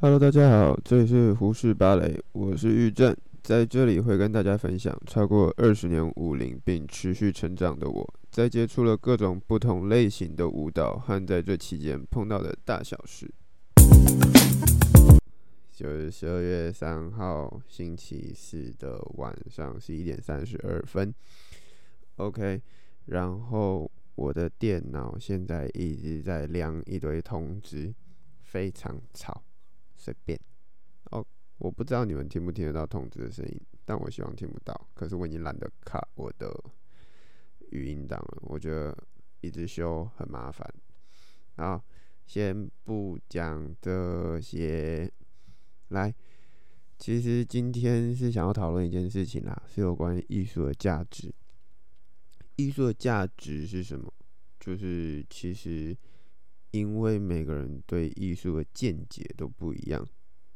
Hello，大家好，这里是胡适芭蕾，我是玉正，在这里会跟大家分享超过二十年舞龄并持续成长的我，在接触了各种不同类型的舞蹈和在这期间碰到的大小事。就是十二月三号星期四的晚上十一点三十二分，OK，然后我的电脑现在一直在亮一堆通知，非常吵。随便哦，我不知道你们听不听得到通知的声音，但我希望听不到。可是我已经懒得卡我的语音档了，我觉得一直修很麻烦。好，先不讲这些，来，其实今天是想要讨论一件事情啦，是有关于艺术的价值。艺术的价值是什么？就是其实。因为每个人对艺术的见解都不一样，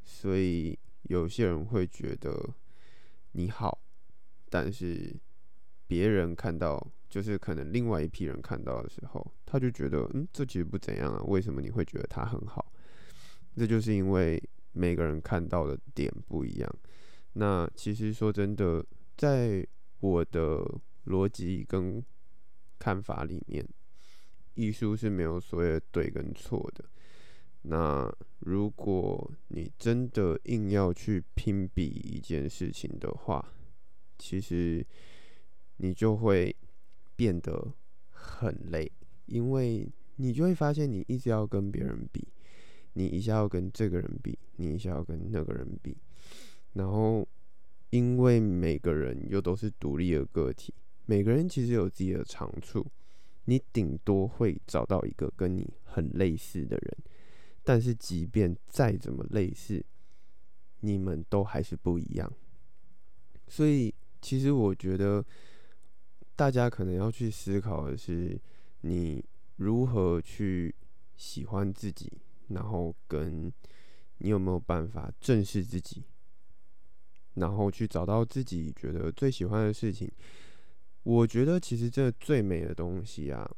所以有些人会觉得你好，但是别人看到，就是可能另外一批人看到的时候，他就觉得，嗯，这其实不怎样啊，为什么你会觉得他很好？这就是因为每个人看到的点不一样。那其实说真的，在我的逻辑跟看法里面。艺术是没有所谓的对跟错的。那如果你真的硬要去评比一件事情的话，其实你就会变得很累，因为你就会发现你一直要跟别人比，你一下要跟这个人比，你一下要跟那个人比，然后因为每个人又都是独立的个体，每个人其实有自己的长处。你顶多会找到一个跟你很类似的人，但是即便再怎么类似，你们都还是不一样。所以，其实我觉得大家可能要去思考的是，你如何去喜欢自己，然后跟你有没有办法正视自己，然后去找到自己觉得最喜欢的事情。我觉得其实这最美的东西啊，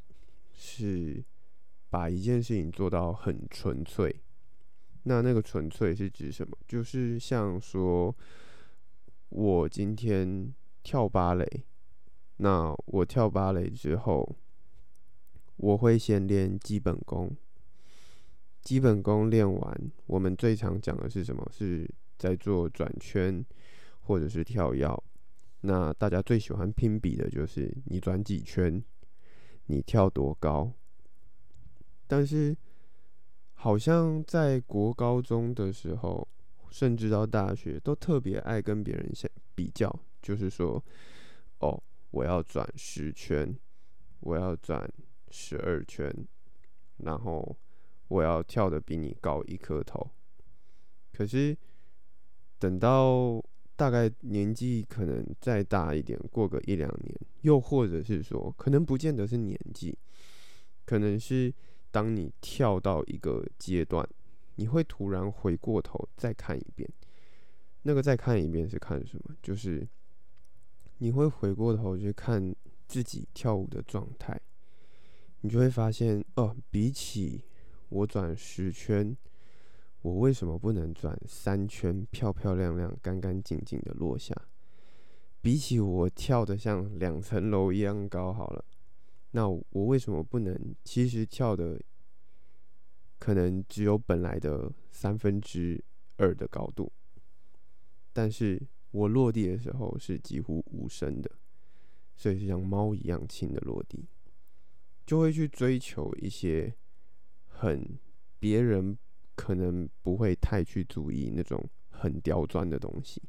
是把一件事情做到很纯粹。那那个纯粹是指什么？就是像说，我今天跳芭蕾，那我跳芭蕾之后，我会先练基本功。基本功练完，我们最常讲的是什么？是在做转圈，或者是跳跃。那大家最喜欢拼比的就是你转几圈，你跳多高。但是好像在国高中的时候，甚至到大学，都特别爱跟别人相比较，就是说，哦，我要转十圈，我要转十二圈，然后我要跳的比你高一颗头。可是等到大概年纪可能再大一点，过个一两年，又或者是说，可能不见得是年纪，可能是当你跳到一个阶段，你会突然回过头再看一遍。那个再看一遍是看什么？就是你会回过头去看自己跳舞的状态，你就会发现，哦，比起我转十圈。我为什么不能转三圈，漂漂亮亮、干干净净的落下？比起我跳得像两层楼一样高好了，那我为什么不能？其实跳的可能只有本来的三分之二的高度，但是我落地的时候是几乎无声的，所以是像猫一样轻的落地，就会去追求一些很别人。可能不会太去注意那种很刁钻的东西。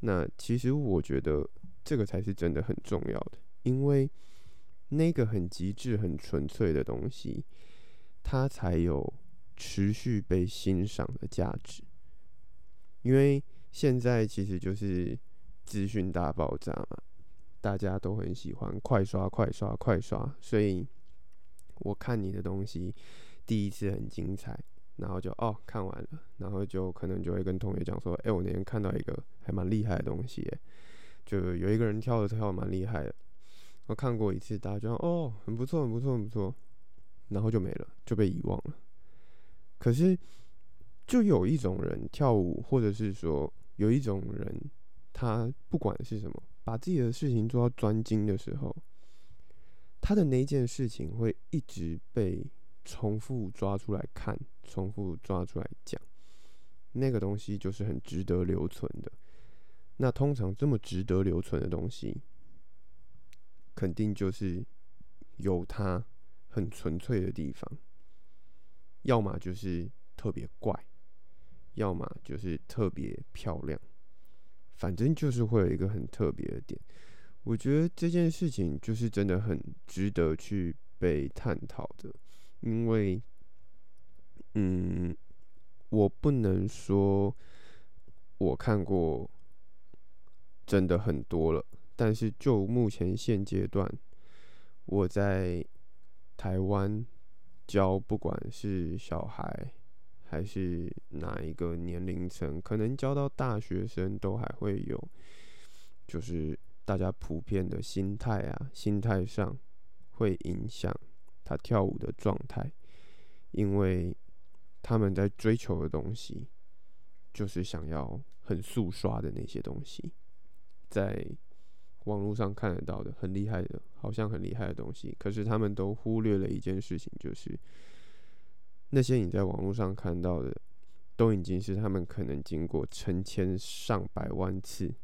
那其实我觉得这个才是真的很重要的，因为那个很极致、很纯粹的东西，它才有持续被欣赏的价值。因为现在其实就是资讯大爆炸嘛，大家都很喜欢快刷、快刷、快刷，所以我看你的东西第一次很精彩。然后就哦看完了，然后就可能就会跟同学讲说，哎，我那天看到一个还蛮厉害的东西，就有一个人跳的跳蛮厉害的，我看过一次，大家就哦很不错很不错很不错，然后就没了，就被遗忘了。可是就有一种人跳舞，或者是说有一种人，他不管是什么，把自己的事情做到专精的时候，他的那件事情会一直被重复抓出来看，重复抓出来讲，那个东西就是很值得留存的。那通常这么值得留存的东西，肯定就是有它很纯粹的地方，要么就是特别怪。要么就是特别漂亮，反正就是会有一个很特别的点。我觉得这件事情就是真的很值得去被探讨的，因为，嗯，我不能说我看过真的很多了，但是就目前现阶段，我在台湾教不管是小孩。还是哪一个年龄层，可能教到大学生都还会有，就是大家普遍的心态啊，心态上会影响他跳舞的状态，因为他们在追求的东西，就是想要很速刷的那些东西，在网络上看得到的很厉害的，好像很厉害的东西，可是他们都忽略了一件事情，就是。那些你在网络上看到的，都已经是他们可能经过成千上百万次，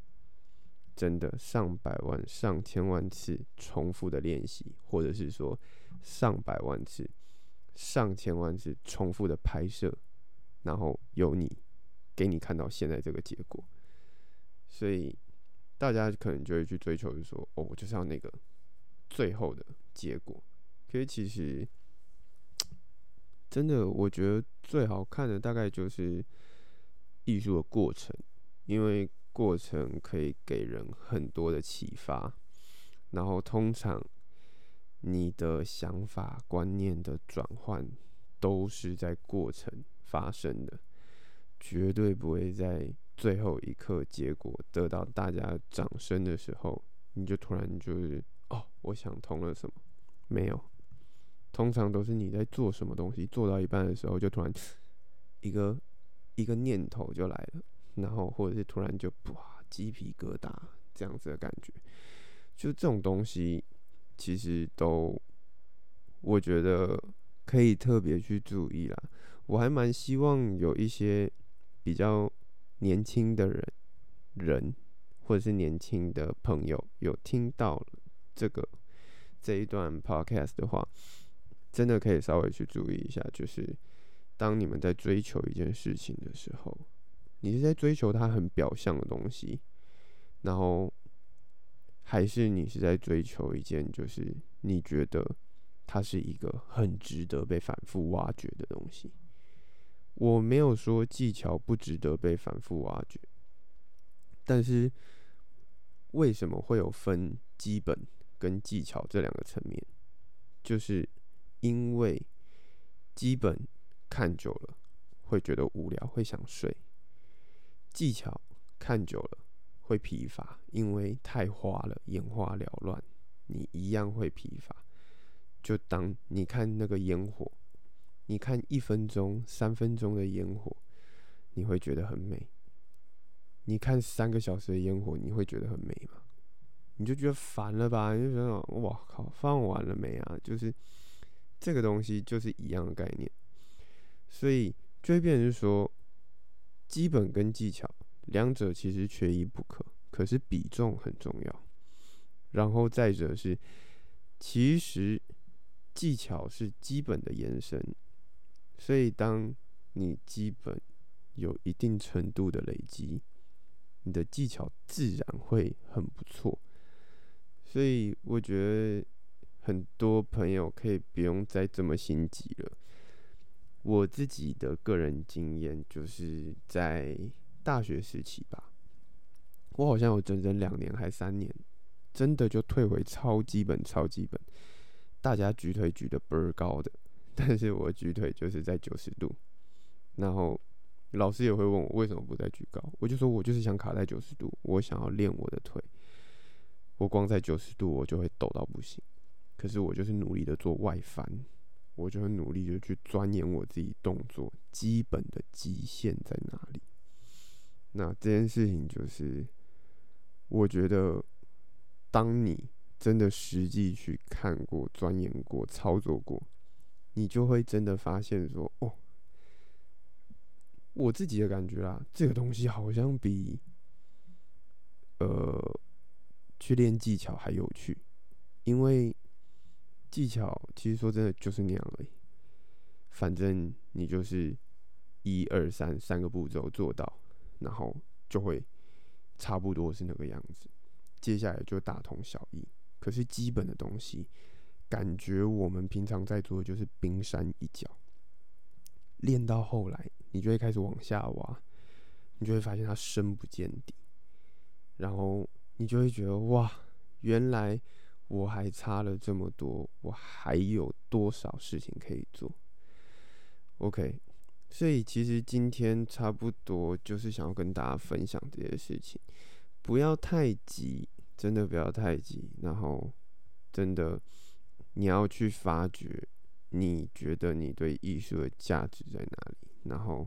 真的上百万、上千万次重复的练习，或者是说上百万次、上千万次重复的拍摄，然后有你给你看到现在这个结果，所以大家可能就会去追求，就说，哦，我就是要那个最后的结果。可是其实。真的，我觉得最好看的大概就是艺术的过程，因为过程可以给人很多的启发。然后，通常你的想法、观念的转换都是在过程发生的，绝对不会在最后一刻结果得到大家掌声的时候，你就突然就是哦，我想通了什么？没有。通常都是你在做什么东西，做到一半的时候，就突然一个一个念头就来了，然后或者是突然就哇鸡皮疙瘩这样子的感觉，就这种东西其实都我觉得可以特别去注意啦。我还蛮希望有一些比较年轻的人人或者是年轻的朋友有听到这个这一段 podcast 的话。真的可以稍微去注意一下，就是当你们在追求一件事情的时候，你是在追求它很表象的东西，然后还是你是在追求一件就是你觉得它是一个很值得被反复挖掘的东西。我没有说技巧不值得被反复挖掘，但是为什么会有分基本跟技巧这两个层面？就是。因为基本看久了会觉得无聊，会想睡；技巧看久了会疲乏，因为太花了，眼花缭乱，你一样会疲乏。就当你看那个烟火，你看一分钟、三分钟的烟火，你会觉得很美；你看三个小时的烟火，你会觉得很美吗？你就觉得烦了吧？你就觉得哇靠，放完了没啊？就是。这个东西就是一样的概念，所以就会变成说，基本跟技巧两者其实缺一不可，可是比重很重要。然后再者是，其实技巧是基本的延伸，所以当你基本有一定程度的累积，你的技巧自然会很不错。所以我觉得。很多朋友可以不用再这么心急了。我自己的个人经验就是在大学时期吧，我好像有整整两年还三年，真的就退回超基本、超基本。大家举腿举的倍儿高的，但是我举腿就是在九十度。然后老师也会问我为什么不再举高，我就说我就是想卡在九十度，我想要练我的腿。我光在九十度我就会抖到不行。可是我就是努力的做外翻，我就很努力的去钻研我自己动作基本的极限在哪里。那这件事情就是，我觉得，当你真的实际去看过、钻研过、操作过，你就会真的发现说，哦，我自己的感觉啊，这个东西好像比，呃，去练技巧还有趣，因为技巧其实说真的就是那样而已，反正你就是一二三三个步骤做到。然后就会差不多是那个样子，接下来就大同小异。可是基本的东西，感觉我们平常在做的就是冰山一角。练到后来，你就会开始往下挖，你就会发现它深不见底。然后你就会觉得哇，原来我还差了这么多，我还有多少事情可以做？OK。所以其实今天差不多就是想要跟大家分享这些事情，不要太急，真的不要太急。然后，真的你要去发掘，你觉得你对艺术的价值在哪里？然后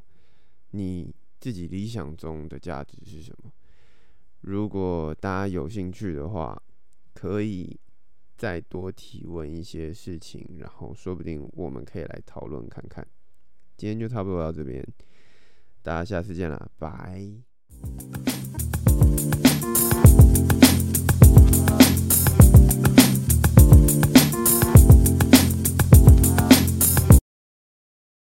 你自己理想中的价值是什么？如果大家有兴趣的话，可以再多提问一些事情，然后说不定我们可以来讨论看看。今天就差不多到这边大家下次见了拜。